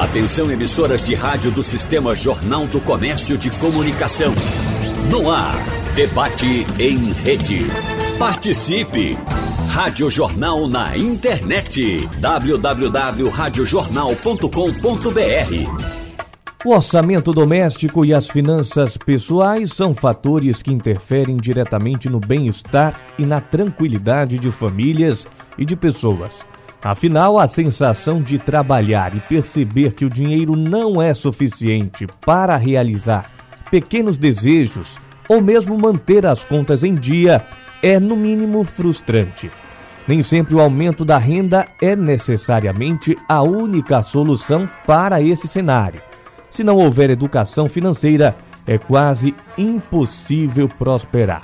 Atenção emissoras de rádio do Sistema Jornal do Comércio de Comunicação. No ar, debate em rede. Participe! Rádio Jornal na internet. www.radiojornal.com.br o orçamento doméstico e as finanças pessoais são fatores que interferem diretamente no bem-estar e na tranquilidade de famílias e de pessoas. Afinal, a sensação de trabalhar e perceber que o dinheiro não é suficiente para realizar pequenos desejos ou mesmo manter as contas em dia é, no mínimo, frustrante. Nem sempre o aumento da renda é necessariamente a única solução para esse cenário. Se não houver educação financeira, é quase impossível prosperar.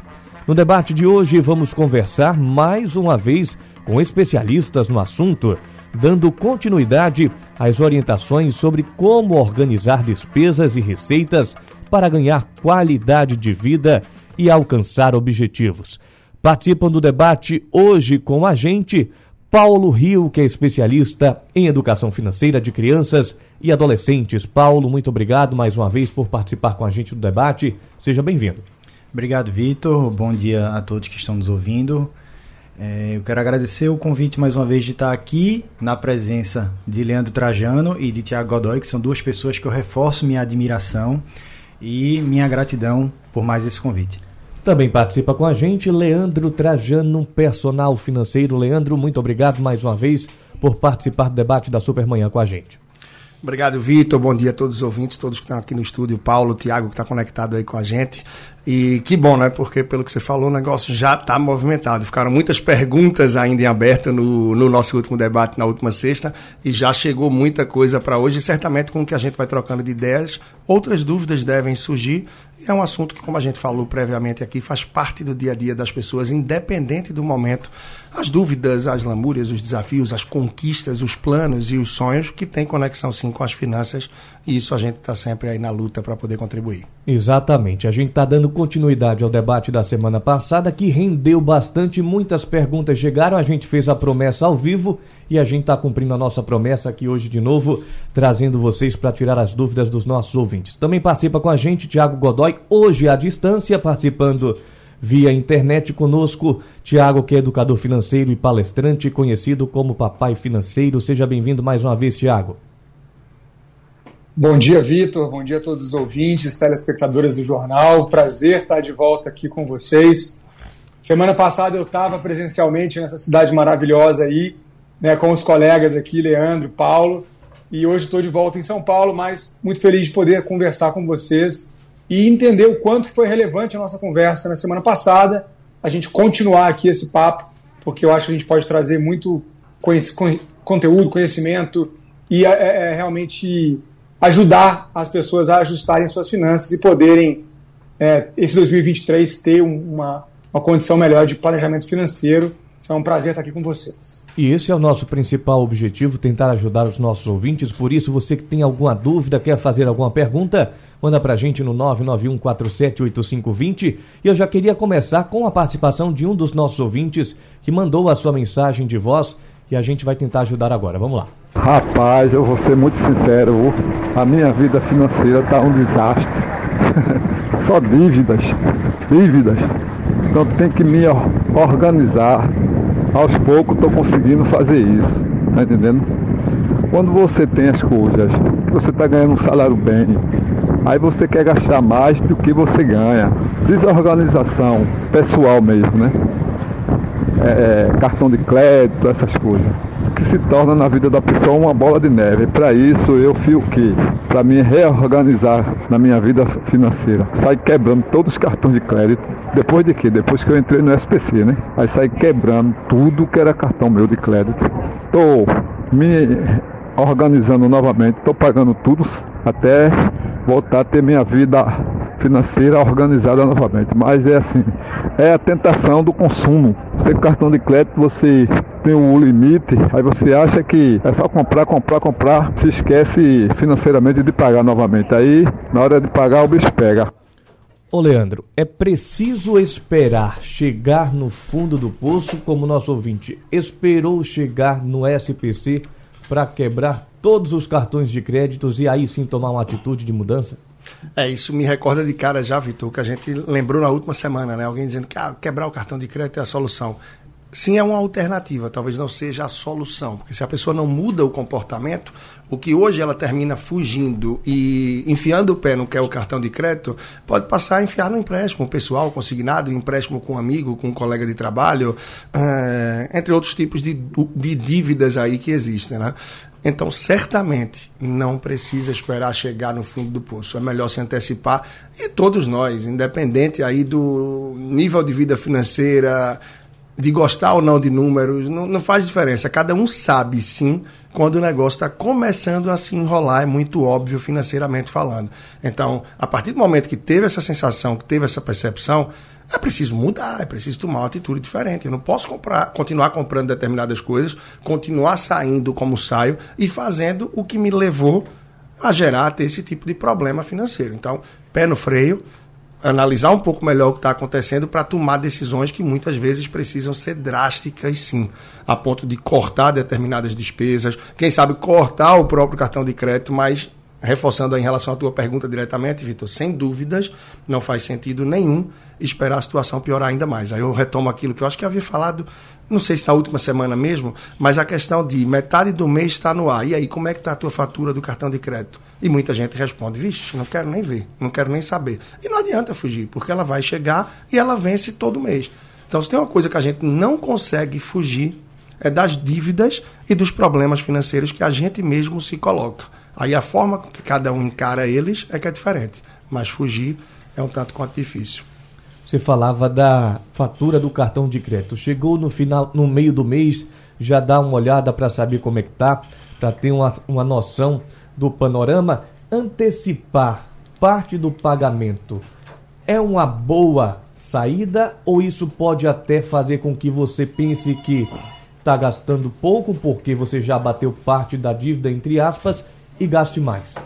No debate de hoje, vamos conversar mais uma vez com especialistas no assunto, dando continuidade às orientações sobre como organizar despesas e receitas para ganhar qualidade de vida e alcançar objetivos. Participam do debate hoje com a gente Paulo Rio, que é especialista em educação financeira de crianças e adolescentes. Paulo, muito obrigado mais uma vez por participar com a gente do debate. Seja bem-vindo. Obrigado, Vitor. Bom dia a todos que estão nos ouvindo. É, eu quero agradecer o convite mais uma vez de estar aqui na presença de Leandro Trajano e de Tiago Godoy, que são duas pessoas que eu reforço minha admiração e minha gratidão por mais esse convite. Também participa com a gente Leandro Trajano, personal financeiro. Leandro, muito obrigado mais uma vez por participar do debate da Supermanhã com a gente. Obrigado, Vitor. Bom dia a todos os ouvintes, todos que estão aqui no estúdio, Paulo, Tiago, que está conectado aí com a gente. E que bom, né? Porque, pelo que você falou, o negócio já está movimentado. Ficaram muitas perguntas ainda em aberto no, no nosso último debate, na última sexta, e já chegou muita coisa para hoje. E certamente, com o que a gente vai trocando de ideias, outras dúvidas devem surgir. É um assunto que, como a gente falou previamente aqui, faz parte do dia a dia das pessoas, independente do momento. As dúvidas, as lamúrias, os desafios, as conquistas, os planos e os sonhos que têm conexão sim com as finanças. E isso a gente está sempre aí na luta para poder contribuir. Exatamente. A gente está dando continuidade ao debate da semana passada, que rendeu bastante, muitas perguntas chegaram, a gente fez a promessa ao vivo e a gente está cumprindo a nossa promessa aqui hoje de novo, trazendo vocês para tirar as dúvidas dos nossos ouvintes. Também participa com a gente Tiago Godoy, hoje à distância, participando via internet conosco, Tiago, que é educador financeiro e palestrante, conhecido como Papai Financeiro. Seja bem-vindo mais uma vez, Tiago. Bom dia, Vitor. Bom dia a todos os ouvintes, telespectadores do jornal. Prazer estar de volta aqui com vocês. Semana passada eu estava presencialmente nessa cidade maravilhosa aí, né, com os colegas aqui, Leandro, Paulo, e hoje estou de volta em São Paulo, mas muito feliz de poder conversar com vocês e entender o quanto foi relevante a nossa conversa na semana passada, a gente continuar aqui esse papo, porque eu acho que a gente pode trazer muito conteúdo, conhecimento e é, é, é realmente ajudar as pessoas a ajustarem suas finanças e poderem, é, esse 2023, ter uma, uma condição melhor de planejamento financeiro. É um prazer estar aqui com vocês. E esse é o nosso principal objetivo, tentar ajudar os nossos ouvintes. Por isso, você que tem alguma dúvida, quer fazer alguma pergunta, manda pra gente no 991478520. E eu já queria começar com a participação de um dos nossos ouvintes que mandou a sua mensagem de voz e a gente vai tentar ajudar agora. Vamos lá. Rapaz, eu vou ser muito sincero, a minha vida financeira está um desastre. Só dívidas, dívidas. Então tem que me organizar. Aos poucos estou conseguindo fazer isso. Tá entendendo? Quando você tem as coisas, você está ganhando um salário bem, aí você quer gastar mais do que você ganha. Desorganização pessoal mesmo, né? É, é cartão de crédito, essas coisas que se torna na vida da pessoa uma bola de neve. Para isso eu fio o quê? Para me reorganizar na minha vida financeira. Sai quebrando todos os cartões de crédito. Depois de quê? Depois que eu entrei no SPC, né? Aí sai quebrando tudo que era cartão meu de crédito. Tô me organizando novamente, tô pagando tudo até voltar a ter minha vida financeira organizada novamente. Mas é assim, é a tentação do consumo. Você cartão de crédito, você tem um limite, aí você acha que é só comprar, comprar, comprar, se esquece financeiramente de pagar novamente. Aí, na hora de pagar, o bicho pega. Ô Leandro, é preciso esperar chegar no fundo do poço, como nosso ouvinte esperou chegar no SPC para quebrar todos os cartões de créditos e aí sim tomar uma atitude de mudança? É, isso me recorda de cara já, Vitor, que a gente lembrou na última semana, né? Alguém dizendo que ah, quebrar o cartão de crédito é a solução. Sim, é uma alternativa, talvez não seja a solução, porque se a pessoa não muda o comportamento, o que hoje ela termina fugindo e enfiando o pé no que é o cartão de crédito, pode passar a enfiar no empréstimo pessoal, consignado, empréstimo com um amigo, com um colega de trabalho, é, entre outros tipos de, de dívidas aí que existem, né? Então, certamente, não precisa esperar chegar no fundo do poço. É melhor se antecipar. E todos nós, independente aí do nível de vida financeira, de gostar ou não de números, não, não faz diferença. Cada um sabe, sim, quando o negócio está começando a se enrolar, é muito óbvio financeiramente falando. Então, a partir do momento que teve essa sensação, que teve essa percepção, é preciso mudar, é preciso tomar uma atitude diferente. Eu não posso comprar, continuar comprando determinadas coisas, continuar saindo como saio e fazendo o que me levou a gerar, ter esse tipo de problema financeiro. Então, pé no freio, analisar um pouco melhor o que está acontecendo para tomar decisões que muitas vezes precisam ser drásticas, sim, a ponto de cortar determinadas despesas, quem sabe cortar o próprio cartão de crédito, mas reforçando em relação à tua pergunta diretamente, Vitor, sem dúvidas, não faz sentido nenhum esperar a situação piorar ainda mais. Aí eu retomo aquilo que eu acho que havia falado, não sei se na última semana mesmo, mas a questão de metade do mês está no ar. E aí, como é que está a tua fatura do cartão de crédito? E muita gente responde, vixe, não quero nem ver, não quero nem saber. E não adianta fugir, porque ela vai chegar e ela vence todo mês. Então, se tem uma coisa que a gente não consegue fugir, é das dívidas e dos problemas financeiros que a gente mesmo se coloca. Aí a forma que cada um encara eles é que é diferente. Mas fugir é um tanto quanto difícil. Você falava da fatura do cartão de crédito. Chegou no final, no meio do mês, já dá uma olhada para saber como é que tá, para ter uma, uma noção do panorama. Antecipar parte do pagamento é uma boa saída ou isso pode até fazer com que você pense que está gastando pouco porque você já bateu parte da dívida, entre aspas, e gaste mais?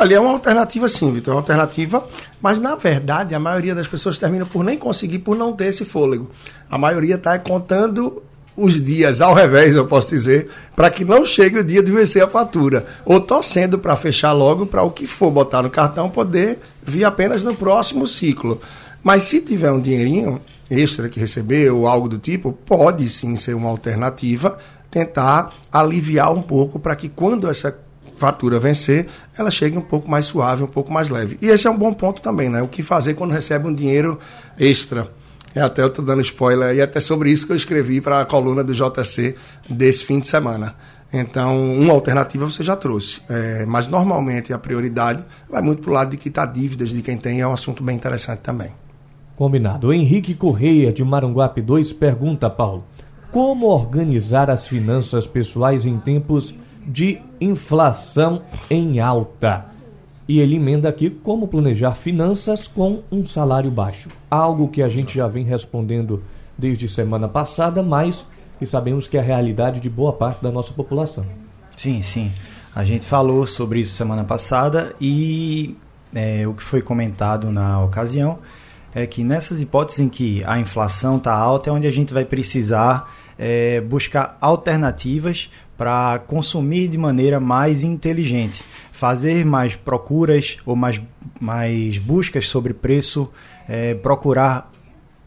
Ali é uma alternativa sim, Vitor, é uma alternativa, mas na verdade a maioria das pessoas termina por nem conseguir, por não ter esse fôlego. A maioria está contando os dias ao revés, eu posso dizer, para que não chegue o dia de vencer a fatura. Ou torcendo para fechar logo para o que for botar no cartão poder vir apenas no próximo ciclo. Mas se tiver um dinheirinho extra que receber ou algo do tipo, pode sim ser uma alternativa tentar aliviar um pouco para que quando essa fatura vencer, ela chegue um pouco mais suave, um pouco mais leve. E esse é um bom ponto também, né? O que fazer quando recebe um dinheiro extra. É até eu estou dando spoiler e até sobre isso que eu escrevi para a coluna do JC desse fim de semana. Então, uma alternativa você já trouxe. É, mas normalmente a prioridade vai muito para o lado de quitar dívidas de quem tem, é um assunto bem interessante também. Combinado. O Henrique Correia, de Maranguape 2, pergunta, Paulo, como organizar as finanças pessoais em tempos de inflação em alta. E ele emenda aqui como planejar finanças com um salário baixo. Algo que a gente já vem respondendo desde semana passada, mas que sabemos que é a realidade de boa parte da nossa população. Sim, sim. A gente falou sobre isso semana passada e é, o que foi comentado na ocasião é que nessas hipóteses em que a inflação está alta é onde a gente vai precisar é, buscar alternativas para consumir de maneira mais inteligente, fazer mais procuras ou mais, mais buscas sobre preço, é, procurar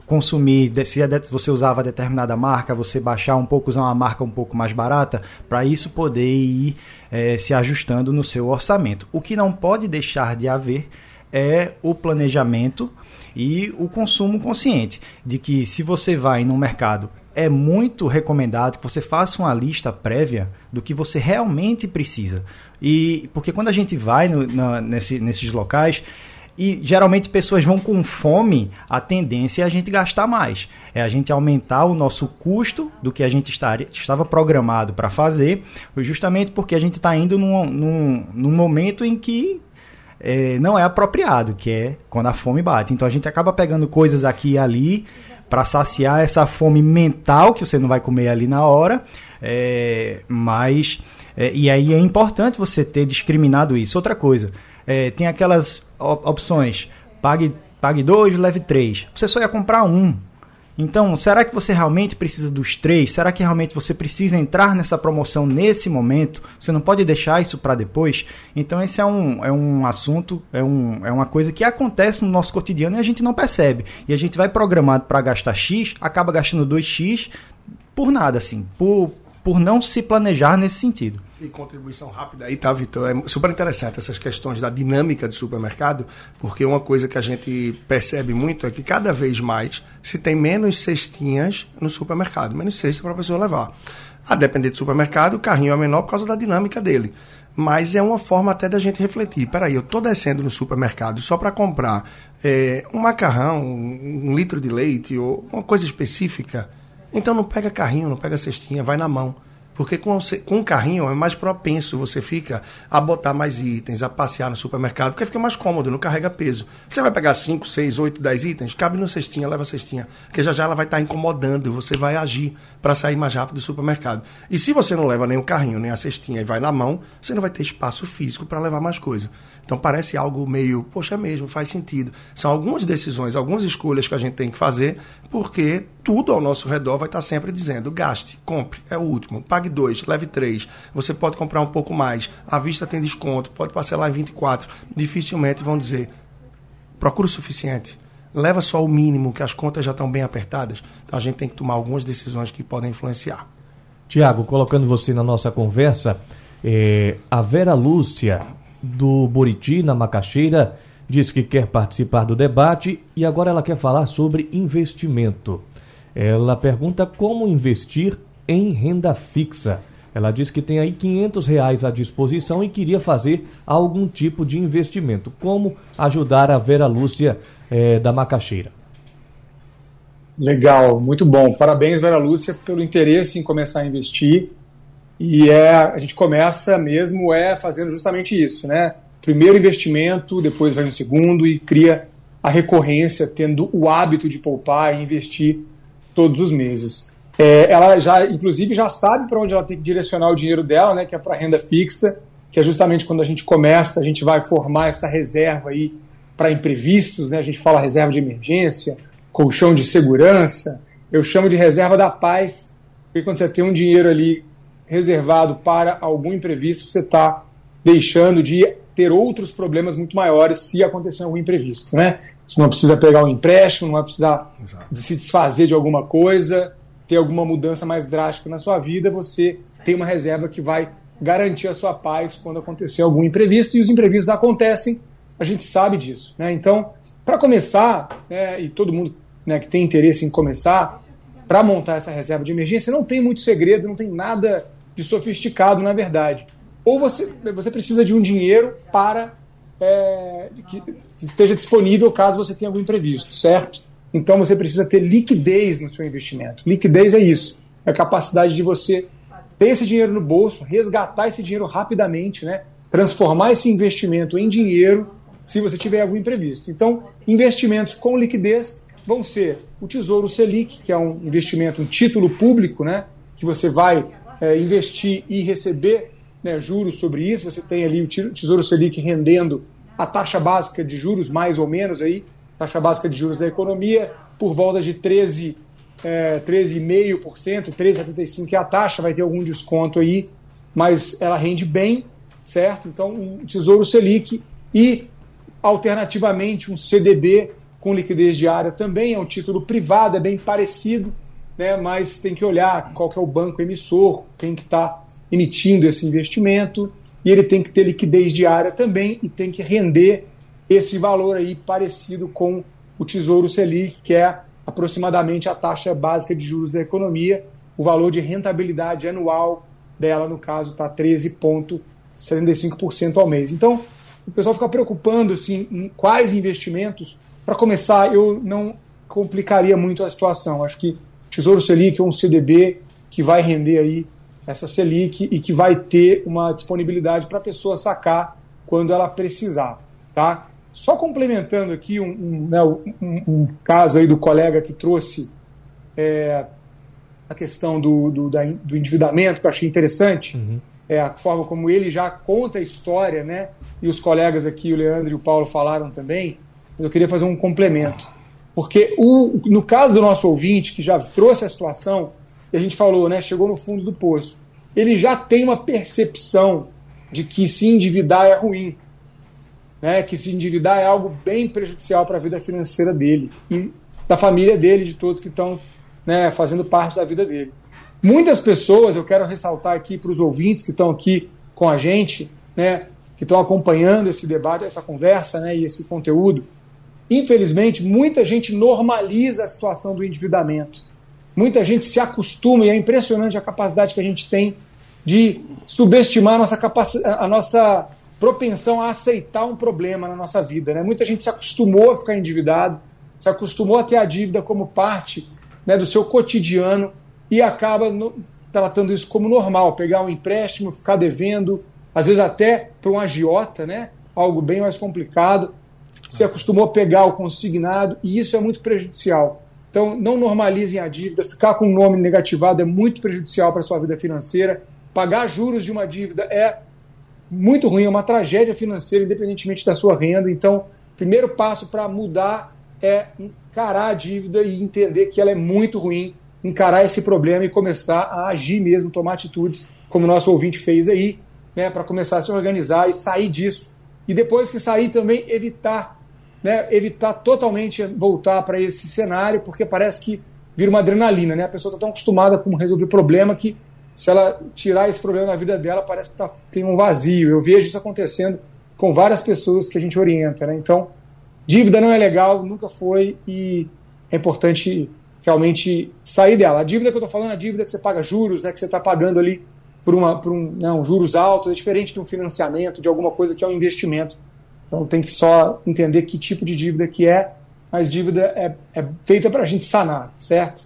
consumir, se você usava determinada marca, você baixar um pouco, usar uma marca um pouco mais barata, para isso poder ir é, se ajustando no seu orçamento. O que não pode deixar de haver é o planejamento e o consumo consciente, de que se você vai no mercado é muito recomendado que você faça uma lista prévia do que você realmente precisa. E porque quando a gente vai no, na, nesse, nesses locais e geralmente pessoas vão com fome, a tendência é a gente gastar mais. É a gente aumentar o nosso custo do que a gente estaria, estava programado para fazer, justamente porque a gente está indo num, num, num momento em que é, não é apropriado, que é quando a fome bate. Então a gente acaba pegando coisas aqui e ali para saciar essa fome mental que você não vai comer ali na hora, é, mas é, e aí é importante você ter discriminado isso. Outra coisa, é, tem aquelas op opções pague pague dois, leve três. Você só ia comprar um. Então, será que você realmente precisa dos três? Será que realmente você precisa entrar nessa promoção nesse momento? Você não pode deixar isso para depois? Então, esse é um, é um assunto, é, um, é uma coisa que acontece no nosso cotidiano e a gente não percebe. E a gente vai programado para gastar X, acaba gastando 2X por nada, assim, por, por não se planejar nesse sentido. E contribuição rápida aí, tá, Vitor? É super interessante essas questões da dinâmica do supermercado, porque uma coisa que a gente percebe muito é que cada vez mais se tem menos cestinhas no supermercado, menos cesta para a pessoa levar. A depender do supermercado, o carrinho é menor por causa da dinâmica dele. Mas é uma forma até da gente refletir. Peraí, eu estou descendo no supermercado só para comprar é, um macarrão, um, um litro de leite ou uma coisa específica. Então não pega carrinho, não pega cestinha, vai na mão. Porque com, com o carrinho é mais propenso, você fica a botar mais itens, a passear no supermercado, porque fica mais cômodo, não carrega peso. Você vai pegar 5, 6, 8, 10 itens, cabe no cestinha, leva a cestinha, porque já já ela vai estar tá incomodando, você vai agir para sair mais rápido do supermercado. E se você não leva nem o carrinho, nem a cestinha e vai na mão, você não vai ter espaço físico para levar mais coisa. Então parece algo meio, poxa, é mesmo, faz sentido. São algumas decisões, algumas escolhas que a gente tem que fazer, porque tudo ao nosso redor vai estar sempre dizendo: gaste, compre, é o último, pague dois, leve três. Você pode comprar um pouco mais, a vista tem desconto, pode parcelar em 24. Dificilmente vão dizer: procura o suficiente. Leva só o mínimo, que as contas já estão bem apertadas. Então a gente tem que tomar algumas decisões que podem influenciar. Tiago, colocando você na nossa conversa, é, a Vera Lúcia do Buriti, na Macaxeira, diz que quer participar do debate e agora ela quer falar sobre investimento. Ela pergunta como investir em renda fixa. Ela diz que tem aí 500 reais à disposição e queria fazer algum tipo de investimento. Como ajudar a Vera Lúcia é, da Macaxeira? Legal, muito bom. Parabéns, Vera Lúcia, pelo interesse em começar a investir. E é, a gente começa mesmo é fazendo justamente isso, né? Primeiro investimento, depois vai no segundo e cria a recorrência, tendo o hábito de poupar e investir todos os meses. É, ela já, inclusive, já sabe para onde ela tem que direcionar o dinheiro dela, né? Que é para renda fixa, que é justamente quando a gente começa, a gente vai formar essa reserva aí para imprevistos, né? A gente fala reserva de emergência, colchão de segurança. Eu chamo de reserva da paz, porque quando você tem um dinheiro ali reservado para algum imprevisto, você está deixando de ter outros problemas muito maiores se acontecer algum imprevisto, né? Você não precisa pegar um empréstimo, não vai precisar de se desfazer de alguma coisa, ter alguma mudança mais drástica na sua vida, você tem uma reserva que vai garantir a sua paz quando acontecer algum imprevisto, e os imprevistos acontecem, a gente sabe disso, né? Então, para começar, né, e todo mundo né, que tem interesse em começar, para montar essa reserva de emergência, não tem muito segredo, não tem nada de sofisticado, na verdade. Ou você, você precisa de um dinheiro para é, que, que esteja disponível caso você tenha algum imprevisto, certo? Então você precisa ter liquidez no seu investimento. Liquidez é isso, é a capacidade de você ter esse dinheiro no bolso, resgatar esse dinheiro rapidamente, né? transformar esse investimento em dinheiro se você tiver algum imprevisto. Então, investimentos com liquidez vão ser o Tesouro Selic, que é um investimento, um título público, né? que você vai é, investir e receber né, juros sobre isso. Você tem ali o Tesouro Selic rendendo a taxa básica de juros, mais ou menos aí, taxa básica de juros da economia, por volta de 13, é, 13,5%, 13,75% é a taxa, vai ter algum desconto aí, mas ela rende bem, certo? Então, um Tesouro Selic e, alternativamente, um CDB com liquidez diária também é um título privado, é bem parecido, né, mas tem que olhar qual que é o banco emissor, quem que está emitindo esse investimento, e ele tem que ter liquidez diária também e tem que render esse valor aí parecido com o Tesouro Selic, que é aproximadamente a taxa básica de juros da economia. O valor de rentabilidade anual dela, no caso, está 13,75% ao mês. Então, o pessoal fica preocupando assim, em quais investimentos. Para começar, eu não complicaria muito a situação. Acho que Tesouro Selic é um CDB que vai render aí essa Selic e que vai ter uma disponibilidade para a pessoa sacar quando ela precisar, tá? Só complementando aqui um, um, né, um, um caso aí do colega que trouxe é, a questão do, do, da, do, endividamento, que eu achei interessante, uhum. é a forma como ele já conta a história, né? E os colegas aqui, o Leandro e o Paulo falaram também, eu queria fazer um complemento. Porque o, no caso do nosso ouvinte, que já trouxe a situação, a gente falou, né, chegou no fundo do poço, ele já tem uma percepção de que se endividar é ruim, né, que se endividar é algo bem prejudicial para a vida financeira dele e da família dele, de todos que estão né, fazendo parte da vida dele. Muitas pessoas, eu quero ressaltar aqui para os ouvintes que estão aqui com a gente, né, que estão acompanhando esse debate, essa conversa né, e esse conteúdo, infelizmente, muita gente normaliza a situação do endividamento. Muita gente se acostuma, e é impressionante a capacidade que a gente tem de subestimar a nossa, a nossa propensão a aceitar um problema na nossa vida. Né? Muita gente se acostumou a ficar endividado, se acostumou a ter a dívida como parte né, do seu cotidiano e acaba no, tratando isso como normal, pegar um empréstimo, ficar devendo, às vezes até para um agiota, né, algo bem mais complicado, se acostumou a pegar o consignado e isso é muito prejudicial. Então, não normalizem a dívida, ficar com o nome negativado é muito prejudicial para a sua vida financeira. Pagar juros de uma dívida é muito ruim, é uma tragédia financeira, independentemente da sua renda. Então, primeiro passo para mudar é encarar a dívida e entender que ela é muito ruim, encarar esse problema e começar a agir mesmo, tomar atitudes, como o nosso ouvinte fez aí, né, para começar a se organizar e sair disso. E depois que sair também evitar, né, evitar totalmente voltar para esse cenário, porque parece que vira uma adrenalina, né? A pessoa está tão acostumada com resolver problema que se ela tirar esse problema da vida dela, parece que tá, tem um vazio. Eu vejo isso acontecendo com várias pessoas que a gente orienta, né? Então, Dívida não é legal, nunca foi, e é importante realmente sair dela. A dívida que eu estou falando é a dívida que você paga juros, né, que você está pagando ali por, uma, por um, né, um juros altos, é diferente de um financiamento, de alguma coisa que é um investimento. Então tem que só entender que tipo de dívida que é, mas dívida é, é feita para a gente sanar, certo?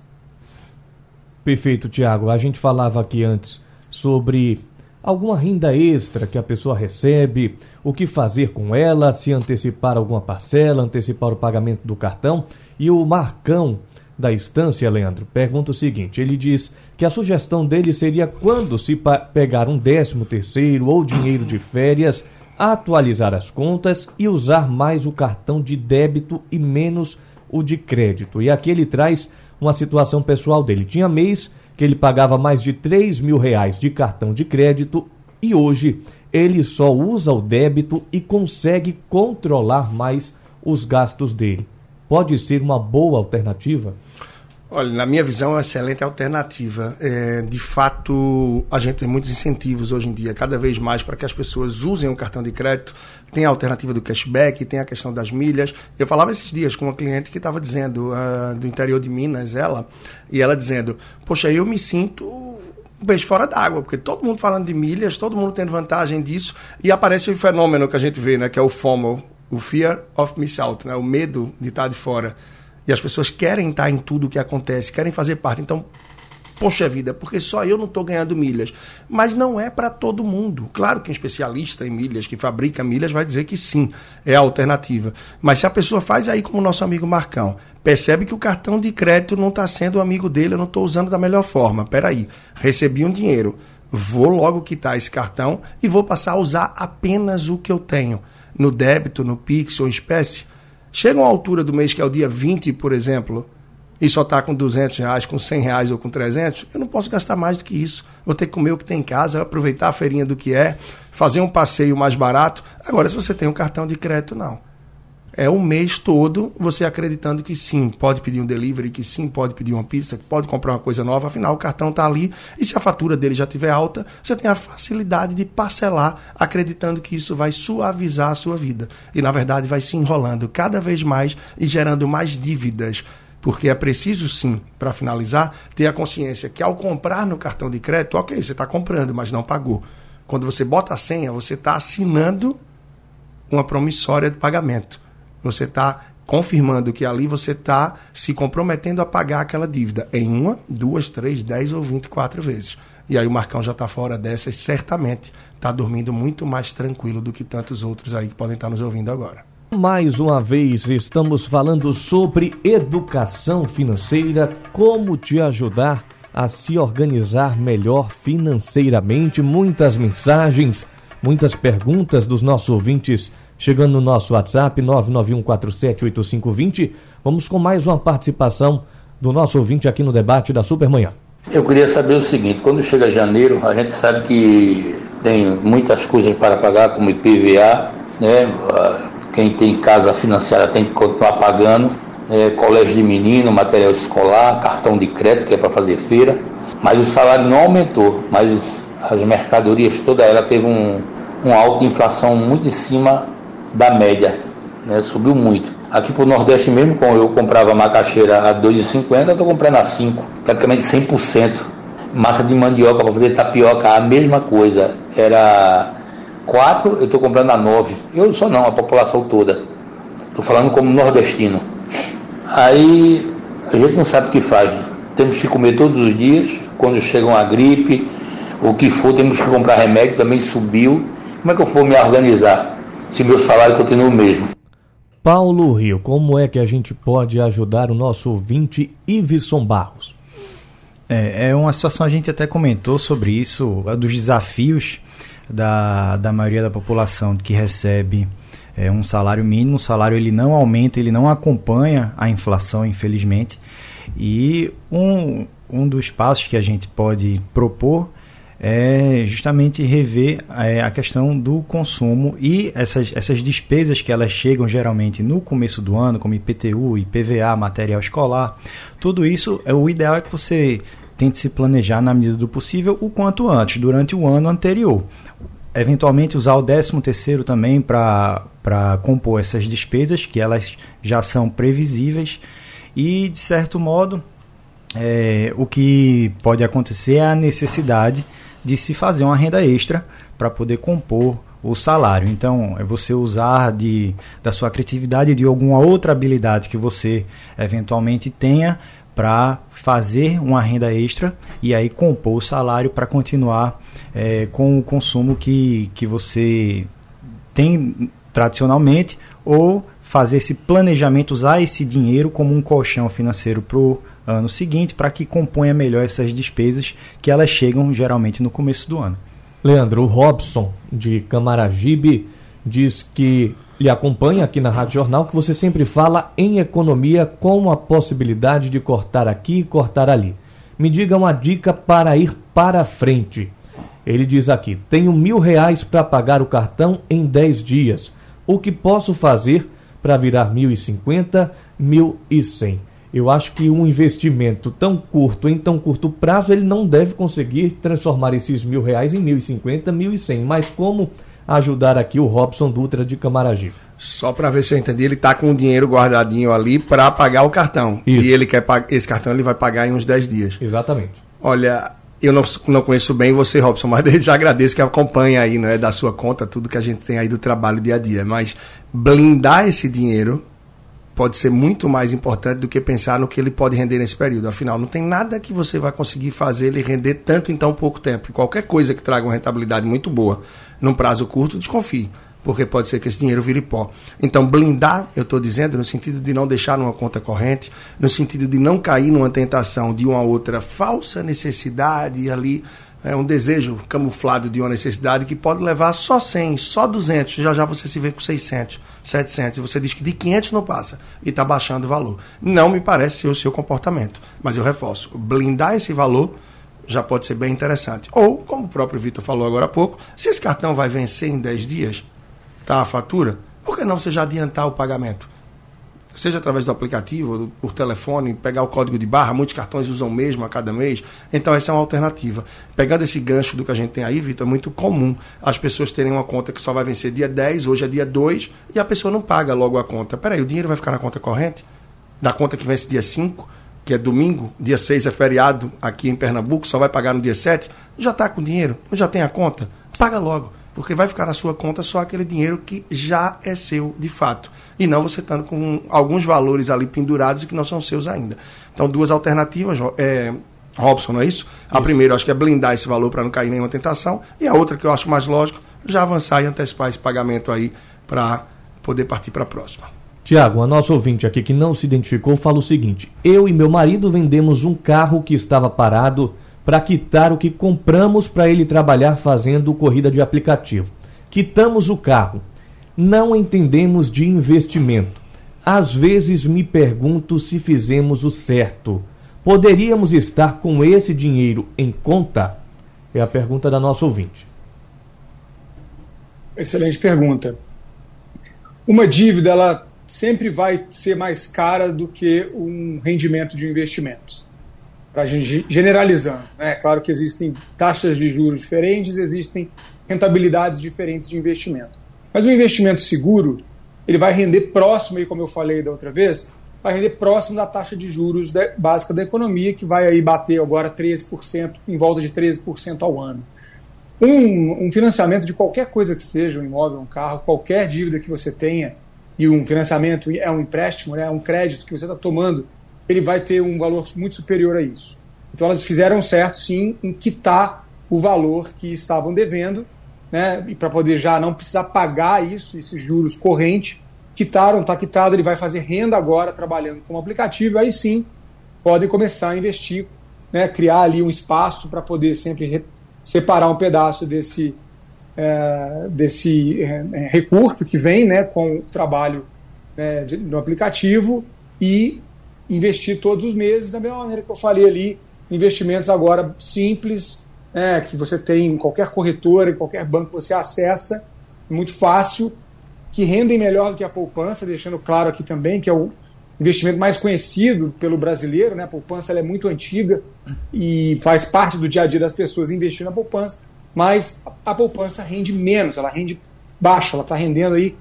Perfeito, Tiago. A gente falava aqui antes sobre alguma renda extra que a pessoa recebe, o que fazer com ela, se antecipar alguma parcela, antecipar o pagamento do cartão. E o Marcão da Estância, Leandro, pergunta o seguinte: ele diz que a sugestão dele seria quando se pegar um décimo terceiro ou dinheiro de férias, atualizar as contas e usar mais o cartão de débito e menos o de crédito. E aqui ele traz uma situação pessoal dele. Tinha mês que ele pagava mais de 3 mil reais de cartão de crédito e hoje ele só usa o débito e consegue controlar mais os gastos dele. Pode ser uma boa alternativa? Olha, na minha visão, é uma excelente alternativa. É, de fato, a gente tem muitos incentivos hoje em dia, cada vez mais, para que as pessoas usem o cartão de crédito. Tem a alternativa do cashback, tem a questão das milhas. Eu falava esses dias com uma cliente que estava dizendo, uh, do interior de Minas, ela, e ela dizendo: Poxa, eu me sinto um peixe fora d'água, porque todo mundo falando de milhas, todo mundo tendo vantagem disso, e aparece o fenômeno que a gente vê, né, que é o FOMO, o Fear of Miss Out, né, o medo de estar de fora. E as pessoas querem estar em tudo o que acontece, querem fazer parte. Então, poxa vida, porque só eu não estou ganhando milhas. Mas não é para todo mundo. Claro que um especialista em milhas, que fabrica milhas, vai dizer que sim, é a alternativa. Mas se a pessoa faz aí como o nosso amigo Marcão, percebe que o cartão de crédito não está sendo amigo dele, eu não estou usando da melhor forma. Peraí, recebi um dinheiro, vou logo quitar esse cartão e vou passar a usar apenas o que eu tenho. No débito, no Pix ou em espécie Chega uma altura do mês que é o dia 20, por exemplo, e só está com 200 reais, com 100 reais ou com 300, eu não posso gastar mais do que isso. Vou ter que comer o que tem em casa, aproveitar a feirinha do que é, fazer um passeio mais barato. Agora, se você tem um cartão de crédito, não é o mês todo você acreditando que sim, pode pedir um delivery, que sim, pode pedir uma pizza, que pode comprar uma coisa nova, afinal o cartão está ali e se a fatura dele já estiver alta, você tem a facilidade de parcelar, acreditando que isso vai suavizar a sua vida. E na verdade vai se enrolando cada vez mais e gerando mais dívidas. Porque é preciso sim, para finalizar, ter a consciência que ao comprar no cartão de crédito, ok, você está comprando, mas não pagou. Quando você bota a senha, você está assinando uma promissória de pagamento. Você está confirmando que ali você está se comprometendo a pagar aquela dívida em uma, duas, três, dez ou vinte e quatro vezes. E aí o Marcão já está fora dessas, certamente está dormindo muito mais tranquilo do que tantos outros aí que podem estar tá nos ouvindo agora. Mais uma vez estamos falando sobre educação financeira, como te ajudar a se organizar melhor financeiramente. Muitas mensagens, muitas perguntas dos nossos ouvintes chegando no nosso WhatsApp 991478520. Vamos com mais uma participação do nosso ouvinte aqui no debate da Supermanhã. Eu queria saber o seguinte, quando chega janeiro, a gente sabe que tem muitas coisas para pagar, como IPVA, né? Quem tem casa financiada tem que continuar pagando, né? colégio de menino, material escolar, cartão de crédito que é para fazer feira, mas o salário não aumentou, mas as mercadorias toda ela teve um, um alto de inflação muito em cima da média, né? subiu muito. Aqui para o Nordeste mesmo, como eu comprava macaxeira a 2,50, eu estou comprando a 5, praticamente 100%. Massa de mandioca para fazer tapioca, a mesma coisa. Era 4, eu estou comprando a 9. Eu só não, a população toda. Estou falando como nordestino. Aí a gente não sabe o que faz. Temos que comer todos os dias. Quando chega uma gripe, o que for, temos que comprar remédio, também subiu. Como é que eu vou me organizar se meu salário continua o mesmo? Paulo Rio, como é que a gente pode ajudar o nosso ouvinte Iveson Barros? É, é uma situação, a gente até comentou sobre isso, dos desafios da, da maioria da população que recebe é, um salário mínimo. O salário ele não aumenta, ele não acompanha a inflação, infelizmente. E um, um dos passos que a gente pode propor é justamente rever é, a questão do consumo e essas, essas despesas que elas chegam geralmente no começo do ano, como IPTU, IPVA, material escolar. Tudo isso, é o ideal é que você tente se planejar na medida do possível o quanto antes, durante o ano anterior. Eventualmente usar o 13 terceiro também para compor essas despesas, que elas já são previsíveis. E, de certo modo, é, o que pode acontecer é a necessidade de se fazer uma renda extra para poder compor o salário. Então, é você usar de, da sua criatividade e de alguma outra habilidade que você eventualmente tenha para fazer uma renda extra e aí compor o salário para continuar é, com o consumo que, que você tem tradicionalmente ou fazer esse planejamento, usar esse dinheiro como um colchão financeiro para o ano seguinte para que componha melhor essas despesas que elas chegam geralmente no começo do ano. Leandro, Robson de Camaragibe diz que lhe acompanha aqui na Rádio Jornal que você sempre fala em economia com a possibilidade de cortar aqui e cortar ali. Me diga uma dica para ir para frente. Ele diz aqui: tenho mil reais para pagar o cartão em 10 dias. O que posso fazer para virar mil e cinquenta, mil e cem? Eu acho que um investimento tão curto, em tão curto prazo, ele não deve conseguir transformar esses mil reais em mil e cinquenta, mil e cem. Mas como ajudar aqui o Robson Dutra de Camaragibe? Só para ver se eu entendi, ele está com o dinheiro guardadinho ali para pagar o cartão. Isso. E ele quer esse cartão ele vai pagar em uns 10 dias. Exatamente. Olha, eu não, não conheço bem você, Robson, mas já agradeço que acompanha aí, não é, da sua conta, tudo que a gente tem aí do trabalho dia a dia. Mas blindar esse dinheiro pode ser muito mais importante do que pensar no que ele pode render nesse período. Afinal, não tem nada que você vai conseguir fazer ele render tanto em tão pouco tempo. Qualquer coisa que traga uma rentabilidade muito boa num prazo curto, desconfie, porque pode ser que esse dinheiro vire pó. Então, blindar, eu estou dizendo, no sentido de não deixar numa conta corrente, no sentido de não cair numa tentação de uma outra falsa necessidade ali é um desejo camuflado de uma necessidade que pode levar só 100, só 200, já já você se vê com 600, 700, e você diz que de 500 não passa e está baixando o valor. Não me parece ser o seu comportamento, mas eu reforço, blindar esse valor já pode ser bem interessante. Ou, como o próprio Vitor falou agora há pouco, se esse cartão vai vencer em 10 dias, tá a fatura, por que não você já adiantar o pagamento? Seja através do aplicativo, por telefone, pegar o código de barra, muitos cartões usam mesmo a cada mês, então essa é uma alternativa. Pegando esse gancho do que a gente tem aí, Vitor, é muito comum as pessoas terem uma conta que só vai vencer dia 10, hoje é dia 2, e a pessoa não paga logo a conta. Peraí, o dinheiro vai ficar na conta corrente? Da conta que vence dia 5, que é domingo, dia 6 é feriado aqui em Pernambuco, só vai pagar no dia 7, já está com dinheiro, já tem a conta, paga logo porque vai ficar na sua conta só aquele dinheiro que já é seu de fato. E não você estando com alguns valores ali pendurados e que não são seus ainda. Então, duas alternativas, é, Robson, não é isso? A primeira, acho que é blindar esse valor para não cair em nenhuma tentação. E a outra, que eu acho mais lógico, já avançar e antecipar esse pagamento aí para poder partir para a próxima. Tiago, a nossa ouvinte aqui que não se identificou fala o seguinte: Eu e meu marido vendemos um carro que estava parado para quitar o que compramos para ele trabalhar fazendo corrida de aplicativo. Quitamos o carro. Não entendemos de investimento. Às vezes me pergunto se fizemos o certo. Poderíamos estar com esse dinheiro em conta? É a pergunta da nossa ouvinte. Excelente pergunta. Uma dívida, ela sempre vai ser mais cara do que um rendimento de investimento. Para a gente generalizando. Né? É claro que existem taxas de juros diferentes, existem rentabilidades diferentes de investimento. Mas o investimento seguro, ele vai render próximo, aí, como eu falei da outra vez, vai render próximo da taxa de juros básica da economia, que vai aí bater agora 13%, em volta de 13% ao ano. Um, um, financiamento de qualquer coisa que seja, um imóvel, um carro, qualquer dívida que você tenha, e um financiamento é um empréstimo, né, é um crédito que você está tomando, ele vai ter um valor muito superior a isso. Então elas fizeram certo, sim, em quitar o valor que estavam devendo, né, e para poder já não precisar pagar isso, esses juros correntes, quitaram, está quitado, ele vai fazer renda agora trabalhando com o aplicativo, aí sim podem começar a investir, né, criar ali um espaço para poder sempre separar um pedaço desse, é, desse é, é, recurso que vem né, com o trabalho né, de, aplicativo e investir todos os meses, da mesma maneira que eu falei ali, investimentos agora simples, né, que você tem em qualquer corretora, em qualquer banco você acessa, muito fácil, que rendem melhor do que a poupança, deixando claro aqui também que é o investimento mais conhecido pelo brasileiro, né? A poupança é muito antiga e faz parte do dia a dia das pessoas investir na poupança, mas a poupança rende menos, ela rende baixo, ela está rendendo aí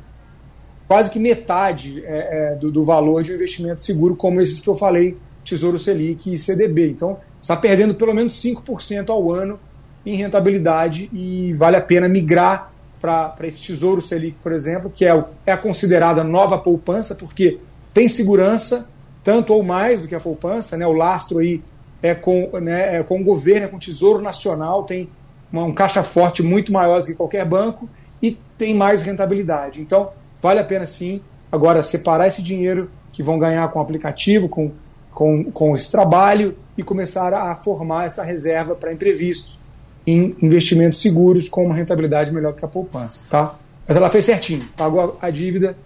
quase que metade é, é, do, do, valor de um investimento seguro, como esses que eu falei, Tesouro Selic e CDB. Então, está perdendo pelo menos 5% ao ano em rentabilidade e vale a pena migrar para esse Tesouro Selic, por exemplo, que é, é considerada nova poupança, porque tem segurança, tanto ou mais do que a poupança, né? o lastro aí é com, né, é com o governo, é com o Tesouro Nacional, tem uma, um caixa forte muito maior do que qualquer banco e tem mais rentabilidade. Então, vale a pena sim agora separar esse dinheiro que vão ganhar com o aplicativo, com, com, com esse trabalho e começar a formar essa reserva para imprevistos em investimentos seguros com uma rentabilidade melhor que a poupança. Tá? Mas ela fez certinho, pagou a, a dívida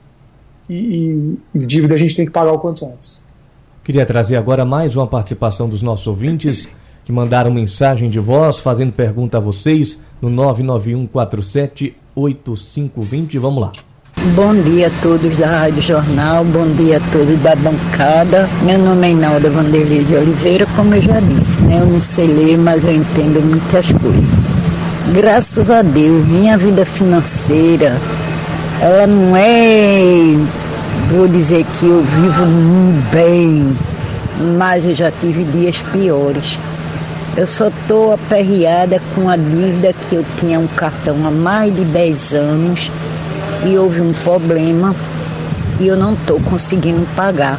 e, e dívida a gente tem que pagar o quanto antes. Queria trazer agora mais uma participação dos nossos ouvintes que mandaram mensagem de voz fazendo pergunta a vocês no 991478520. Vamos lá. Bom dia a todos da Rádio Jornal, bom dia a todos da bancada. Meu nome é Inalda Vanderlei de Oliveira, como eu já disse, né? Eu não sei ler, mas eu entendo muitas coisas. Graças a Deus, minha vida financeira ela não é, vou dizer que eu vivo bem, mas eu já tive dias piores. Eu só estou aperreada com a dívida que eu tinha um cartão há mais de 10 anos e houve um problema e eu não estou conseguindo pagar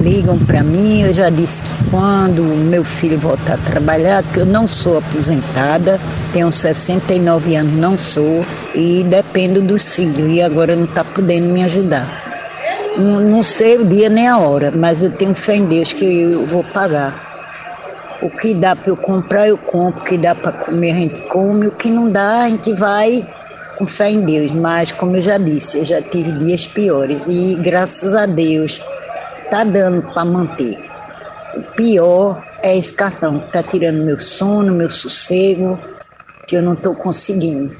ligam para mim. Eu já disse que quando meu filho voltar a trabalhar, que eu não sou aposentada, tenho 69 anos, não sou, e dependo dos filhos, e agora não está podendo me ajudar. Não, não sei o dia nem a hora, mas eu tenho fé em Deus que eu vou pagar. O que dá para eu comprar, eu compro. O que dá para comer, a gente come. O que não dá, a gente vai com fé em Deus. Mas, como eu já disse, eu já tive dias piores. E graças a Deus, tá dando para manter. O pior é esse cartão que tá tirando meu sono, meu sossego, que eu não estou conseguindo.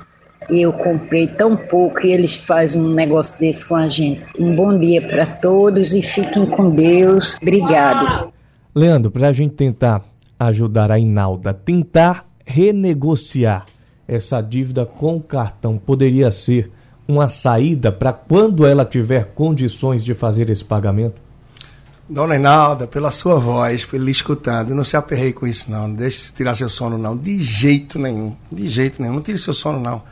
Eu comprei tão pouco e eles fazem um negócio desse com a gente. Um bom dia para todos e fiquem com Deus. Obrigado. Leandro, para a gente tentar ajudar a Inalda, tentar renegociar essa dívida com cartão, poderia ser uma saída para quando ela tiver condições de fazer esse pagamento? Dona Reinalda, pela sua voz, por ele escutando, não se aperrei com isso não, não deixe tirar seu sono não, de jeito nenhum, de jeito nenhum, não tire seu sono não